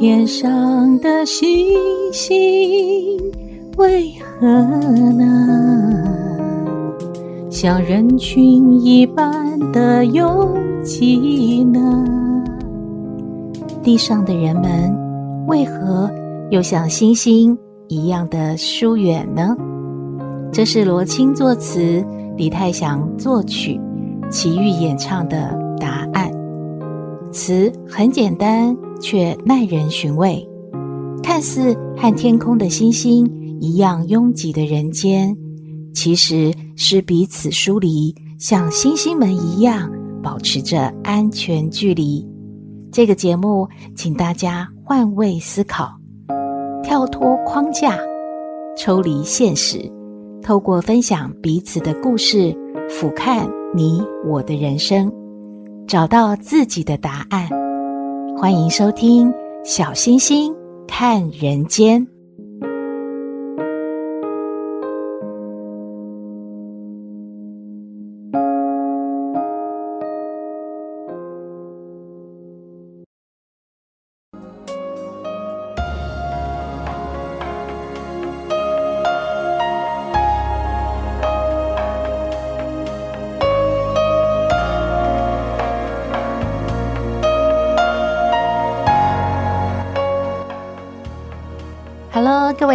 天上的星星为何呢？像人群一般的拥挤呢？地上的人们为何又像星星一样的疏远呢？这是罗青作词，李泰祥作曲，齐豫演唱的答案。词很简单，却耐人寻味。看似和天空的星星一样拥挤的人间，其实是彼此疏离，像星星们一样保持着安全距离。这个节目，请大家换位思考，跳脱框架，抽离现实，透过分享彼此的故事，俯瞰你我的人生，找到自己的答案。欢迎收听《小星星看人间》。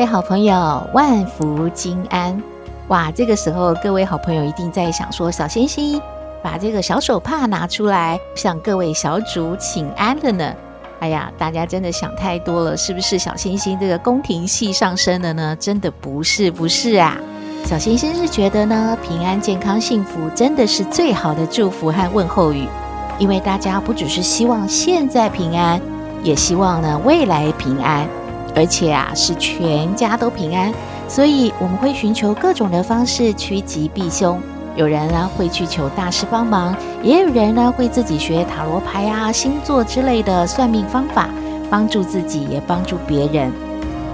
位好朋友，万福金安！哇，这个时候各位好朋友一定在想说：“小星星，把这个小手帕拿出来，向各位小主请安了呢。”哎呀，大家真的想太多了，是不是？小星星这个宫廷戏上身了呢？真的不是，不是啊！小星星是觉得呢，平安、健康、幸福真的是最好的祝福和问候语，因为大家不只是希望现在平安，也希望呢未来平安。而且啊，是全家都平安，所以我们会寻求各种的方式趋吉避凶。有人呢会去求大师帮忙，也有人呢会自己学塔罗牌啊、星座之类的算命方法，帮助自己也帮助别人。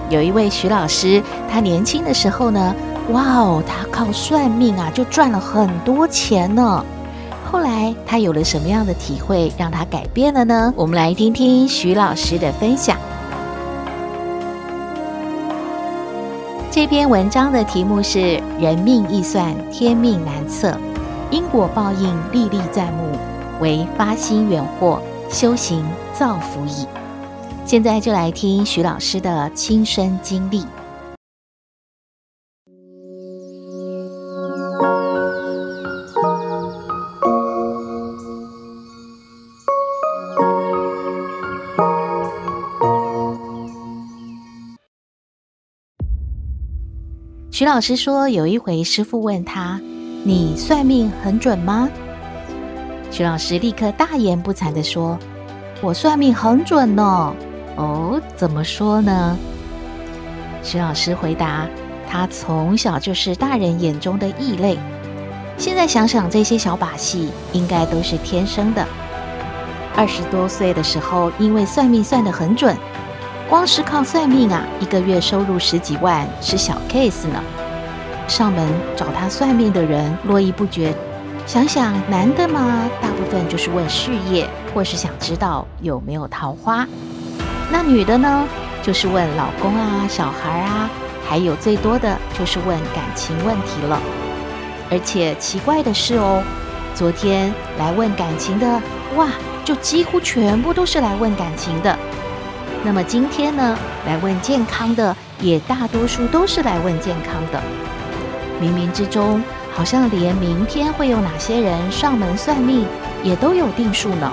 有一位徐老师，他年轻的时候呢，哇哦，他靠算命啊就赚了很多钱呢。后来他有了什么样的体会，让他改变了呢？我们来听听徐老师的分享。这篇文章的题目是“人命易算，天命难测，因果报应历历在目，唯发心远祸，修行造福矣”。现在就来听徐老师的亲身经历。徐老师说，有一回师傅问他：“你算命很准吗？”徐老师立刻大言不惭地说：“我算命很准呢。”哦，怎么说呢？徐老师回答：“他从小就是大人眼中的异类。现在想想，这些小把戏应该都是天生的。二十多岁的时候，因为算命算得很准。”光是靠算命啊，一个月收入十几万是小 case 呢。上门找他算命的人络绎不绝。想想男的嘛，大部分就是问事业，或是想知道有没有桃花。那女的呢，就是问老公啊、小孩啊，还有最多的就是问感情问题了。而且奇怪的是哦，昨天来问感情的，哇，就几乎全部都是来问感情的。那么今天呢，来问健康的也大多数都是来问健康的。冥冥之中，好像连明天会有哪些人上门算命也都有定数呢。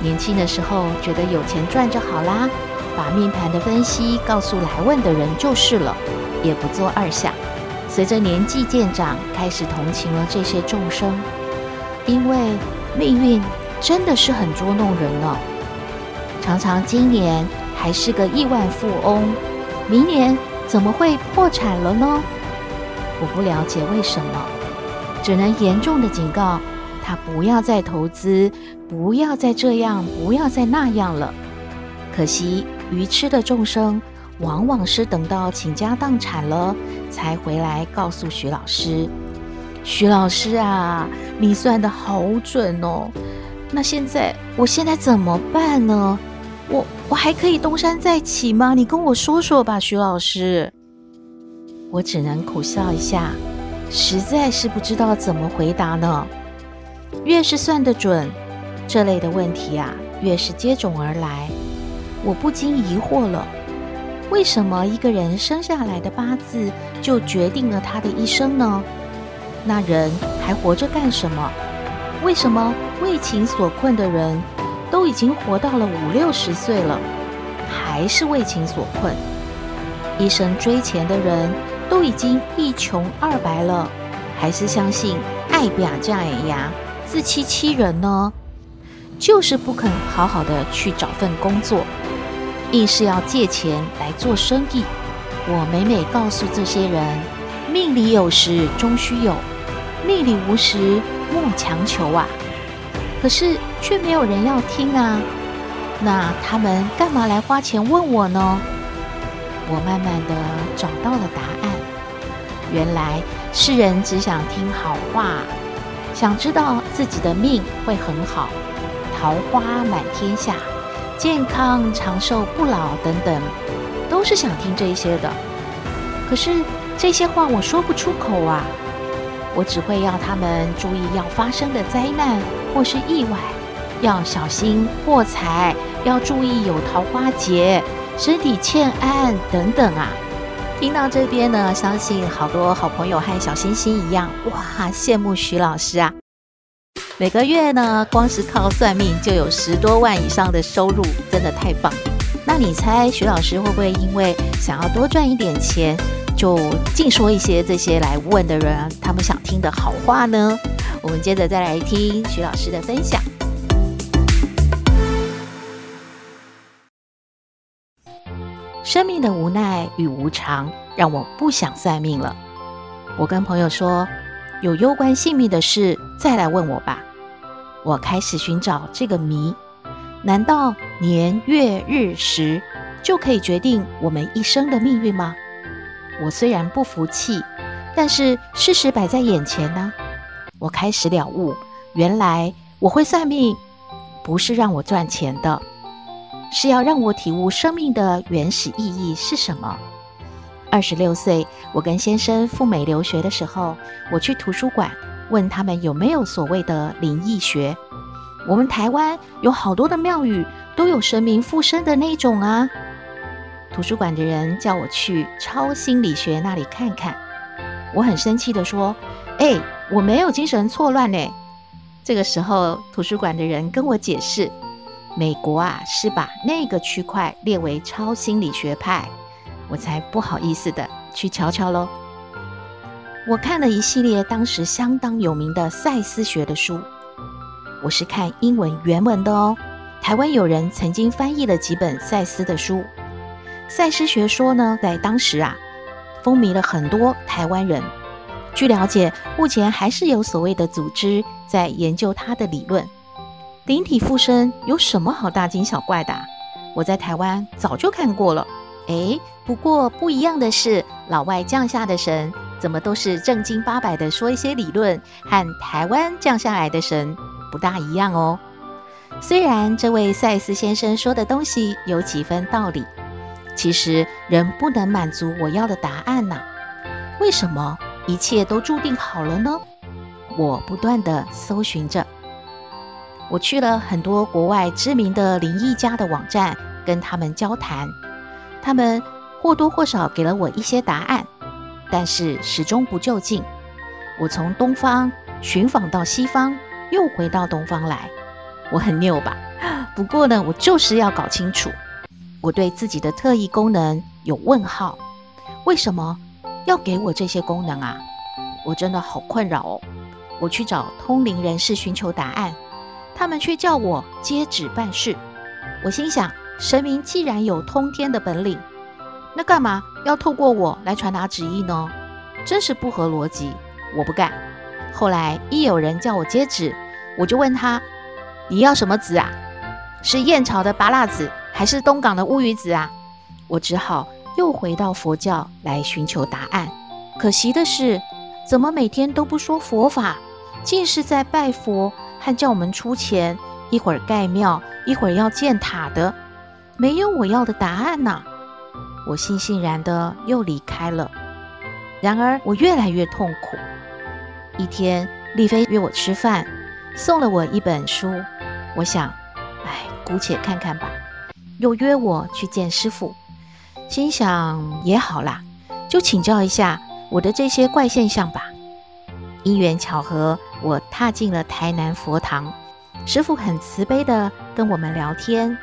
年轻的时候觉得有钱赚就好啦，把命盘的分析告诉来问的人就是了，也不做二想。随着年纪渐长，开始同情了这些众生，因为命运真的是很捉弄人呢。常常今年还是个亿万富翁，明年怎么会破产了呢？我不了解为什么，只能严重的警告他不要再投资，不要再这样，不要再那样了。可惜愚痴的众生，往往是等到倾家荡产了，才回来告诉徐老师：“徐老师啊，你算得好准哦，那现在我现在怎么办呢？”我我还可以东山再起吗？你跟我说说吧，徐老师。我只能苦笑一下，实在是不知道怎么回答呢。越是算得准，这类的问题啊，越是接踵而来。我不禁疑惑了：为什么一个人生下来的八字就决定了他的一生呢？那人还活着干什么？为什么为情所困的人，已经活到了五六十岁了，还是为情所困？一生追钱的人都已经一穷二白了，还是相信爱表嫁人呀，自欺欺人呢？就是不肯好好的去找份工作，硬是要借钱来做生意。我每每告诉这些人，命里有时终须有，命里无时莫强求啊。可是却没有人要听啊！那他们干嘛来花钱问我呢？我慢慢的找到了答案。原来世人只想听好话，想知道自己的命会很好，桃花满天下，健康长寿不老等等，都是想听这些的。可是这些话我说不出口啊！我只会要他们注意要发生的灾难或是意外，要小心破财，要注意有桃花劫、身体欠安等等啊。听到这边呢，相信好多好朋友和小星星一样，哇，羡慕徐老师啊！每个月呢，光是靠算命就有十多万以上的收入，真的太棒。那你猜徐老师会不会因为想要多赚一点钱，就尽说一些这些来问的人他们想听的好话呢？我们接着再来听徐老师的分享。生命的无奈与无常让我不想算命了。我跟朋友说，有攸关性命的事再来问我吧。我开始寻找这个谜：难道年月日时就可以决定我们一生的命运吗？我虽然不服气，但是事实摆在眼前呢。我开始了悟，原来我会算命，不是让我赚钱的，是要让我体悟生命的原始意义是什么。二十六岁，我跟先生赴美留学的时候，我去图书馆问他们有没有所谓的灵异学。我们台湾有好多的庙宇都有神明附身的那种啊。图书馆的人叫我去超心理学那里看看，我很生气地说：“哎，我没有精神错乱呢。”这个时候，图书馆的人跟我解释，美国啊是把那个区块列为超心理学派，我才不好意思的去瞧瞧喽。我看了一系列当时相当有名的赛斯学的书，我是看英文原文的哦。台湾有人曾经翻译了几本赛斯的书。赛斯学说呢，在当时啊，风靡了很多台湾人。据了解，目前还是有所谓的组织在研究他的理论。灵体附身有什么好大惊小怪的？我在台湾早就看过了。诶，不过不一样的是，老外降下的神怎么都是正经八百的说一些理论，和台湾降下来的神不大一样哦。虽然这位赛斯先生说的东西有几分道理。其实人不能满足我要的答案呐，为什么一切都注定好了呢？我不断地搜寻着，我去了很多国外知名的灵异家的网站，跟他们交谈，他们或多或少给了我一些答案，但是始终不就近。我从东方寻访到西方，又回到东方来，我很拗吧？不过呢，我就是要搞清楚。我对自己的特异功能有问号，为什么要给我这些功能啊？我真的好困扰哦。我去找通灵人士寻求答案，他们却叫我接旨办事。我心想，神明既然有通天的本领，那干嘛要透过我来传达旨意呢？真是不合逻辑，我不干。后来一有人叫我接旨，我就问他：“你要什么旨啊？是燕巢的芭乐籽？”还是东港的乌鱼子啊！我只好又回到佛教来寻求答案。可惜的是，怎么每天都不说佛法，尽是在拜佛和叫我们出钱，一会儿盖庙，一会儿要建塔的。没有我要的答案呐。我悻悻然的又离开了。然而我越来越痛苦。一天，丽妃约我吃饭，送了我一本书。我想，哎，姑且看看吧。又约我去见师父，心想也好啦，就请教一下我的这些怪现象吧。因缘巧合，我踏进了台南佛堂，师父很慈悲的跟我们聊天。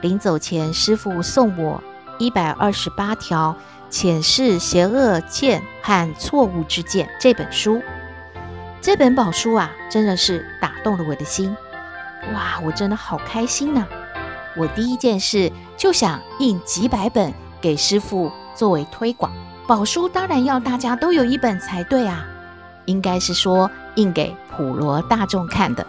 临走前，师父送我一百二十八条浅释邪恶见和错误之见这本书。这本宝书啊，真的是打动了我的心。哇，我真的好开心呐！我第一件事就想印几百本给师傅作为推广。宝书当然要大家都有一本才对啊，应该是说印给普罗大众看的。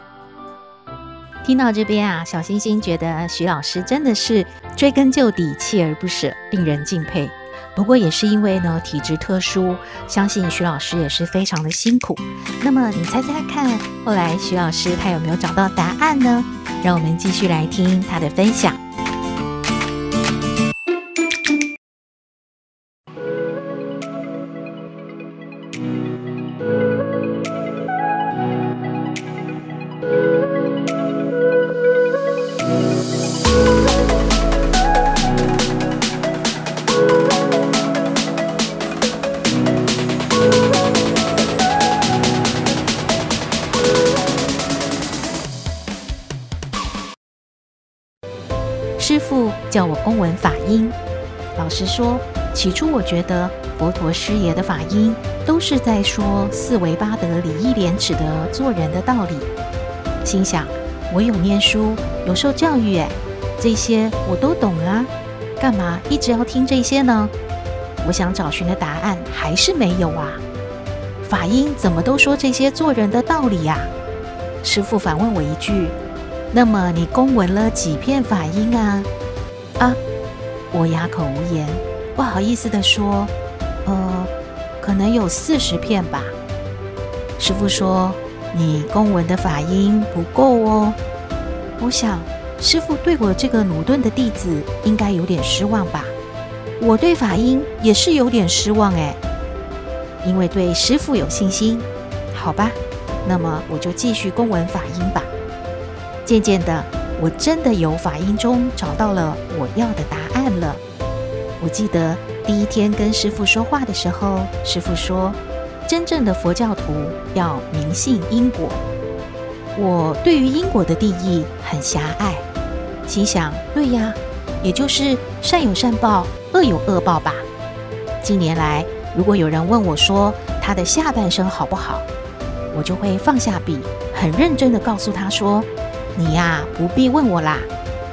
听到这边啊，小星星觉得徐老师真的是追根究底、锲而不舍，令人敬佩。不过也是因为呢体质特殊，相信徐老师也是非常的辛苦。那么你猜猜看，后来徐老师他有没有找到答案呢？让我们继续来听他的分享。叫我公闻法音。老实说，起初我觉得佛陀师爷的法音都是在说四维八德、礼义廉耻的做人的道理。心想，我有念书，有受教育，哎，这些我都懂啊，干嘛一直要听这些呢？我想找寻的答案还是没有啊。法音怎么都说这些做人的道理呀？师父反问我一句。那么你公闻了几片法音啊？啊，我哑口无言，不好意思地说，呃，可能有四十片吧。师傅说，你公文的法音不够哦。我想，师傅对我这个鲁钝的弟子应该有点失望吧？我对法音也是有点失望哎，因为对师傅有信心。好吧，那么我就继续公文法音吧。渐渐的，我真的由法音中找到了我要的答案了。我记得第一天跟师父说话的时候，师父说：“真正的佛教徒要明信因果。”我对于因果的定义很狭隘，心想：“对呀，也就是善有善报，恶有恶报吧。”近年来，如果有人问我说他的下半生好不好，我就会放下笔，很认真地告诉他说。你呀，不必问我啦。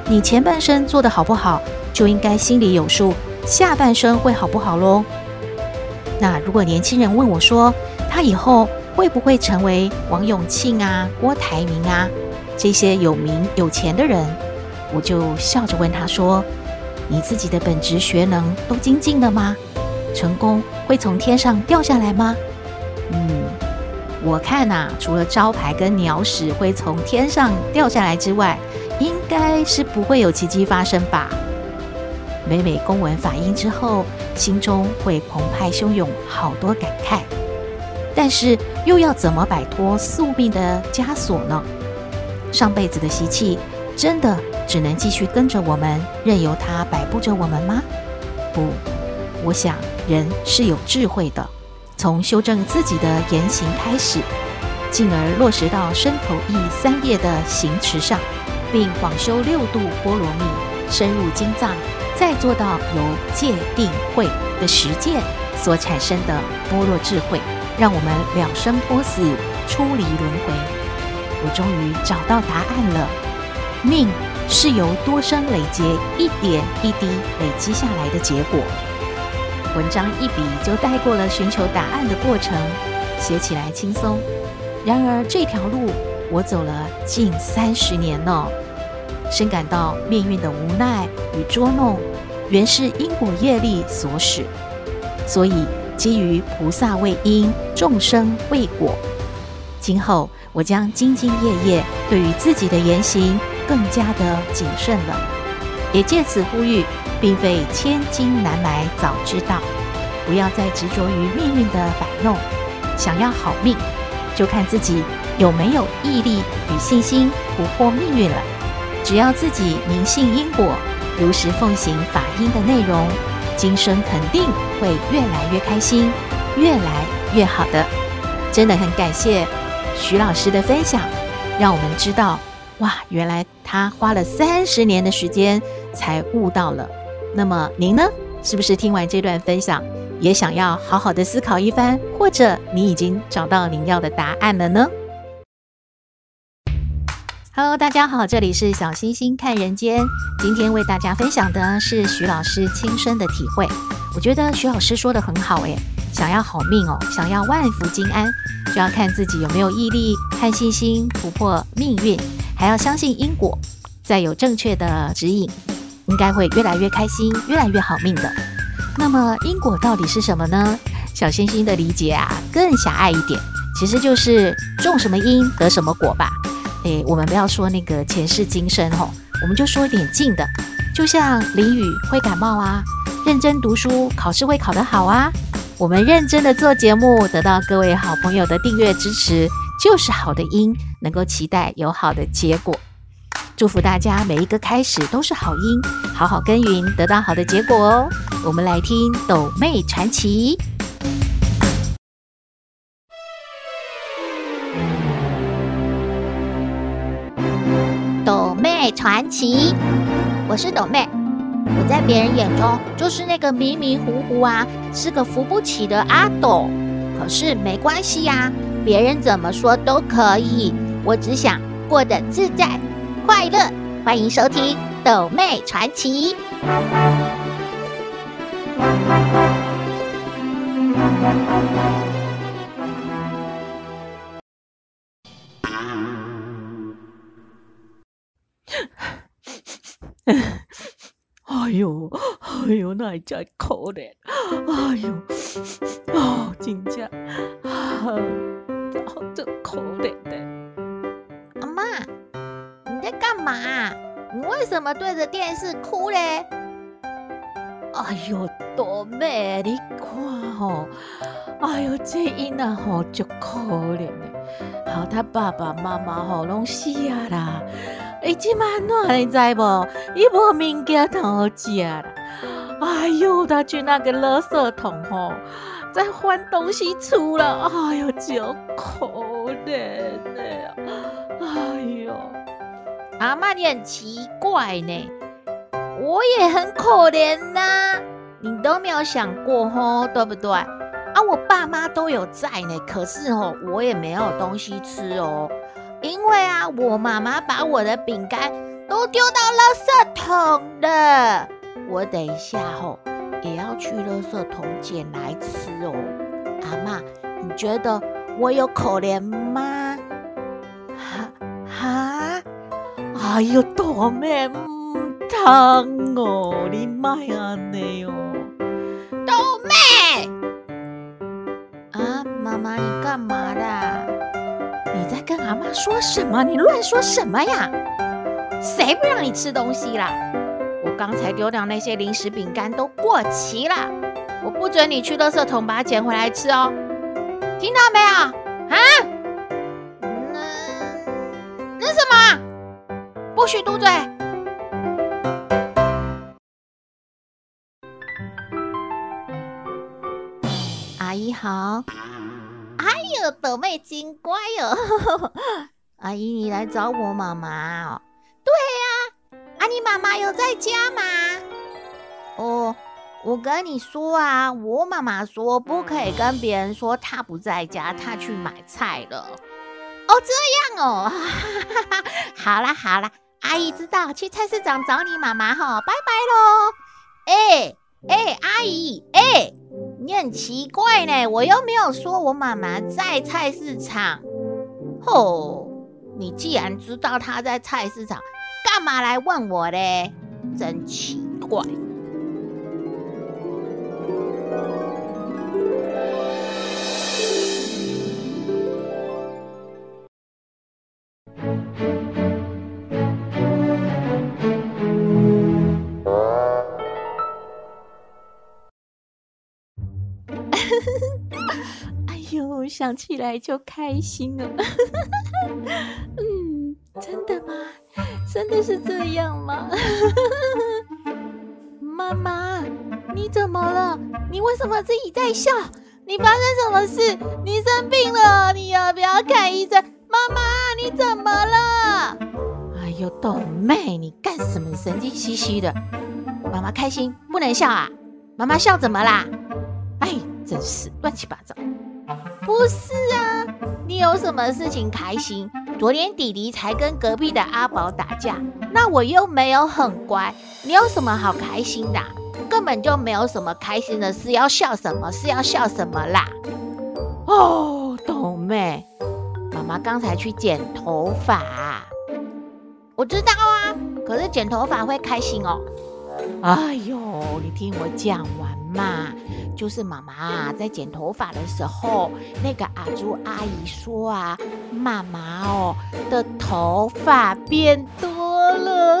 你前半生做得好不好，就应该心里有数，下半生会好不好喽？那如果年轻人问我说，他以后会不会成为王永庆啊、郭台铭啊这些有名有钱的人，我就笑着问他说：“你自己的本职学能都精进了吗？成功会从天上掉下来吗？”嗯。我看呐，除了招牌跟鸟屎会从天上掉下来之外，应该是不会有奇迹发生吧。每每公文反应之后，心中会澎湃汹涌，好多感慨。但是又要怎么摆脱宿命的枷锁呢？上辈子的习气，真的只能继续跟着我们，任由它摆布着我们吗？不，我想人是有智慧的。从修正自己的言行开始，进而落实到身口意三业的行持上，并广修六度波罗蜜，深入经藏，再做到由戒定慧的实践所产生的般若智慧，让我们了生脱死，出离轮回。我终于找到答案了，命是由多生累劫一点一滴累积下来的结果。文章一笔就带过了寻求答案的过程，写起来轻松。然而这条路我走了近三十年了，深感到命运的无奈与捉弄，原是因果业力所使。所以基于菩萨为因，众生为果，今后我将兢兢业业，对于自己的言行更加的谨慎了。也借此呼吁，并非千金难买早知道，不要再执着于命运的摆弄。想要好命，就看自己有没有毅力与信心突破命运了。只要自己明信因果，如实奉行法音的内容，今生肯定会越来越开心，越来越好的。真的很感谢徐老师的分享，让我们知道，哇，原来他花了三十年的时间才悟到了。那么您呢？是不是听完这段分享，也想要好好的思考一番，或者你已经找到您要的答案了呢？Hello，大家好，这里是小星星看人间。今天为大家分享的是徐老师亲身的体会。我觉得徐老师说的很好，诶，想要好命哦，想要万福金安，就要看自己有没有毅力和信心突破命运，还要相信因果，再有正确的指引。应该会越来越开心，越来越好命的。那么因果到底是什么呢？小星星的理解啊，更狭隘一点，其实就是种什么因得什么果吧。诶，我们不要说那个前世今生吼，我们就说一点近的，就像淋雨会感冒啊，认真读书考试会考得好啊。我们认真的做节目，得到各位好朋友的订阅支持，就是好的因，能够期待有好的结果。祝福大家每一个开始都是好音，好好耕耘，得到好的结果哦。我们来听斗妹传奇。斗妹传奇，我是斗妹，我在别人眼中就是那个迷迷糊糊啊，是个扶不起的阿斗。可是没关系呀，别人怎么说都可以，我只想过得自在。快乐，欢迎收听《斗妹传奇》。哎呦，哎呦，那真可怜！哎呦，哦，真的，啊，真可怜的。干嘛？你为什么对着电视哭嘞？哎呦，多妹，你看吼，哎呦，这囡仔吼就可怜嘞。好，他爸爸妈妈吼拢死啊啦，伊即满哪你知不？伊无物件通好食啦。哎呦，他去那个垃圾桶吼，在换东西出了。哎呦，就可怜嘞。哎呦。阿妈，你很奇怪呢，我也很可怜呐，你都没有想过吼，对不对？啊，我爸妈都有在呢，可是吼，我也没有东西吃哦，因为啊，我妈妈把我的饼干都丢到垃圾桶了，我等一下吼也要去垃圾桶捡来吃哦。阿妈，你觉得我有可怜吗？哎呦，斗妹，唔疼哦，你卖安尼哦，斗妹，啊，妈妈，你干嘛啦？你在跟阿妈说什么？你乱说什么呀？谁不让你吃东西啦？我刚才丢掉那些零食饼干都过期了，我不准你去垃圾桶把它捡回来吃哦，听到没有？不许嘟嘴！阿姨好。哎呦，斗妹真乖哦。阿姨，你来找我妈妈哦？对呀。啊，你妈妈有在家吗？哦，我跟你说啊，我妈妈说不可以跟别人说她不在家，她去买菜了。哦，这样哦。好啦，好啦。阿姨知道，去菜市场找你妈妈哈，拜拜喽！哎哎，阿姨哎，你很奇怪呢，我又没有说我妈妈在菜市场。吼，你既然知道她在菜市场，干嘛来问我嘞？真奇怪。哦，想起来就开心了。嗯，真的吗？真的是这样吗？妈妈，你怎么了？你为什么自己在笑？你发生什么事？你生病了？你要不要看医生？妈妈，你怎么了？哎呦，豆妹，你干什么？神经兮兮的。妈妈开心不能笑啊？妈妈笑怎么啦？哎，真是乱七八糟。不是啊，你有什么事情开心？昨天弟弟才跟隔壁的阿宝打架，那我又没有很乖，你有什么好开心的？根本就没有什么开心的事，要笑什么？是要笑什么啦？哦，豆妹，妈妈刚才去剪头发，我知道啊，可是剪头发会开心哦。哎呦，你听我讲完嘛，就是妈妈，在剪头发的时候，那个阿朱阿姨说啊，妈妈哦的头发变多了，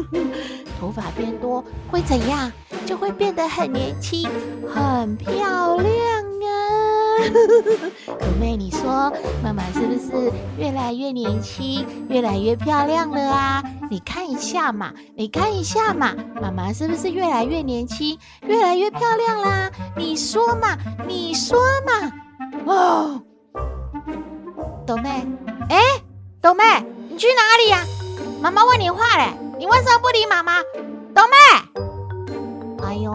头发变多会怎样？就会变得很年轻，很漂亮。豆妹，你说妈妈是不是越来越年轻，越来越漂亮了啊？你看一下嘛，你看一下嘛，妈妈是不是越来越年轻，越来越漂亮啦？你说嘛，你说嘛。哦，豆妹，哎，豆妹，你去哪里呀？妈妈问你话嘞，你为什么不理妈妈？豆妹。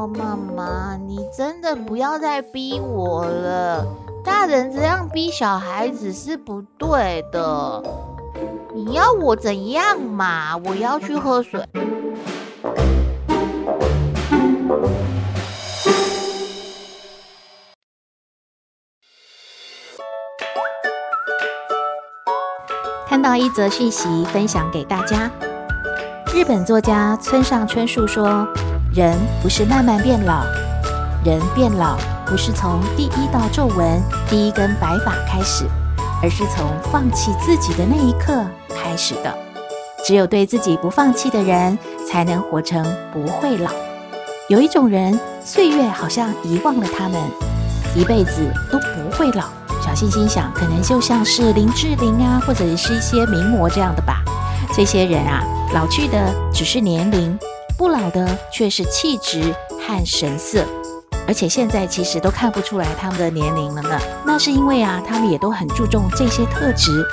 妈妈，你真的不要再逼我了！大人这样逼小孩子是不对的。你要我怎样嘛？我要去喝水。看到一则讯息，分享给大家。日本作家村上春树说。人不是慢慢变老，人变老不是从第一道皱纹、第一根白发开始，而是从放弃自己的那一刻开始的。只有对自己不放弃的人，才能活成不会老。有一种人，岁月好像遗忘了他们，一辈子都不会老。小星星想，可能就像是林志玲啊，或者是一些名模这样的吧。这些人啊，老去的只是年龄。不老的却是气质和神色，而且现在其实都看不出来他们的年龄了呢。那是因为啊，他们也都很注重这些特质：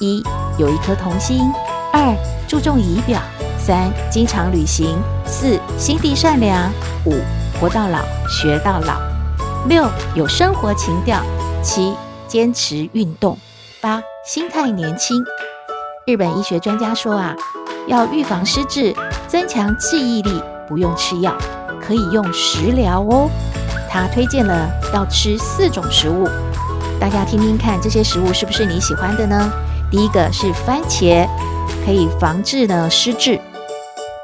一有一颗童心；二注重仪表；三经常旅行；四心地善良；五活到老学到老；六有生活情调；七坚持运动；八心态年轻。日本医学专家说啊。要预防失智、增强记忆力，不用吃药，可以用食疗哦。他推荐了要吃四种食物，大家听听看，这些食物是不是你喜欢的呢？第一个是番茄，可以防治呢失智；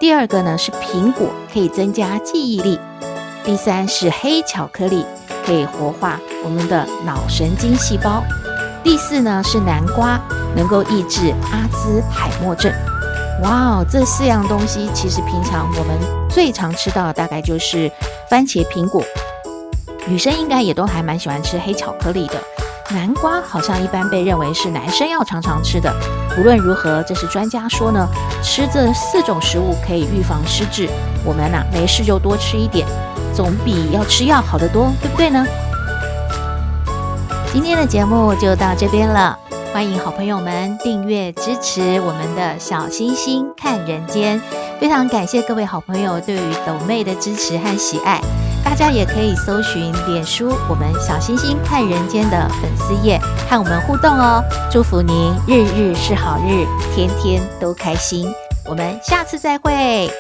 第二个呢是苹果，可以增加记忆力；第三是黑巧克力，可以活化我们的脑神经细胞；第四呢是南瓜，能够抑制阿兹海默症。哇哦，这四样东西其实平常我们最常吃到的大概就是番茄、苹果。女生应该也都还蛮喜欢吃黑巧克力的。南瓜好像一般被认为是男生要常常吃的。无论如何，这是专家说呢，吃这四种食物可以预防失智。我们呐、啊，没事就多吃一点，总比要吃药好得多，对不对呢？今天的节目就到这边了。欢迎好朋友们订阅支持我们的小星星看人间，非常感谢各位好朋友对于斗妹的支持和喜爱。大家也可以搜寻脸书我们小星星看人间的粉丝页，和我们互动哦。祝福您日日是好日，天天都开心。我们下次再会。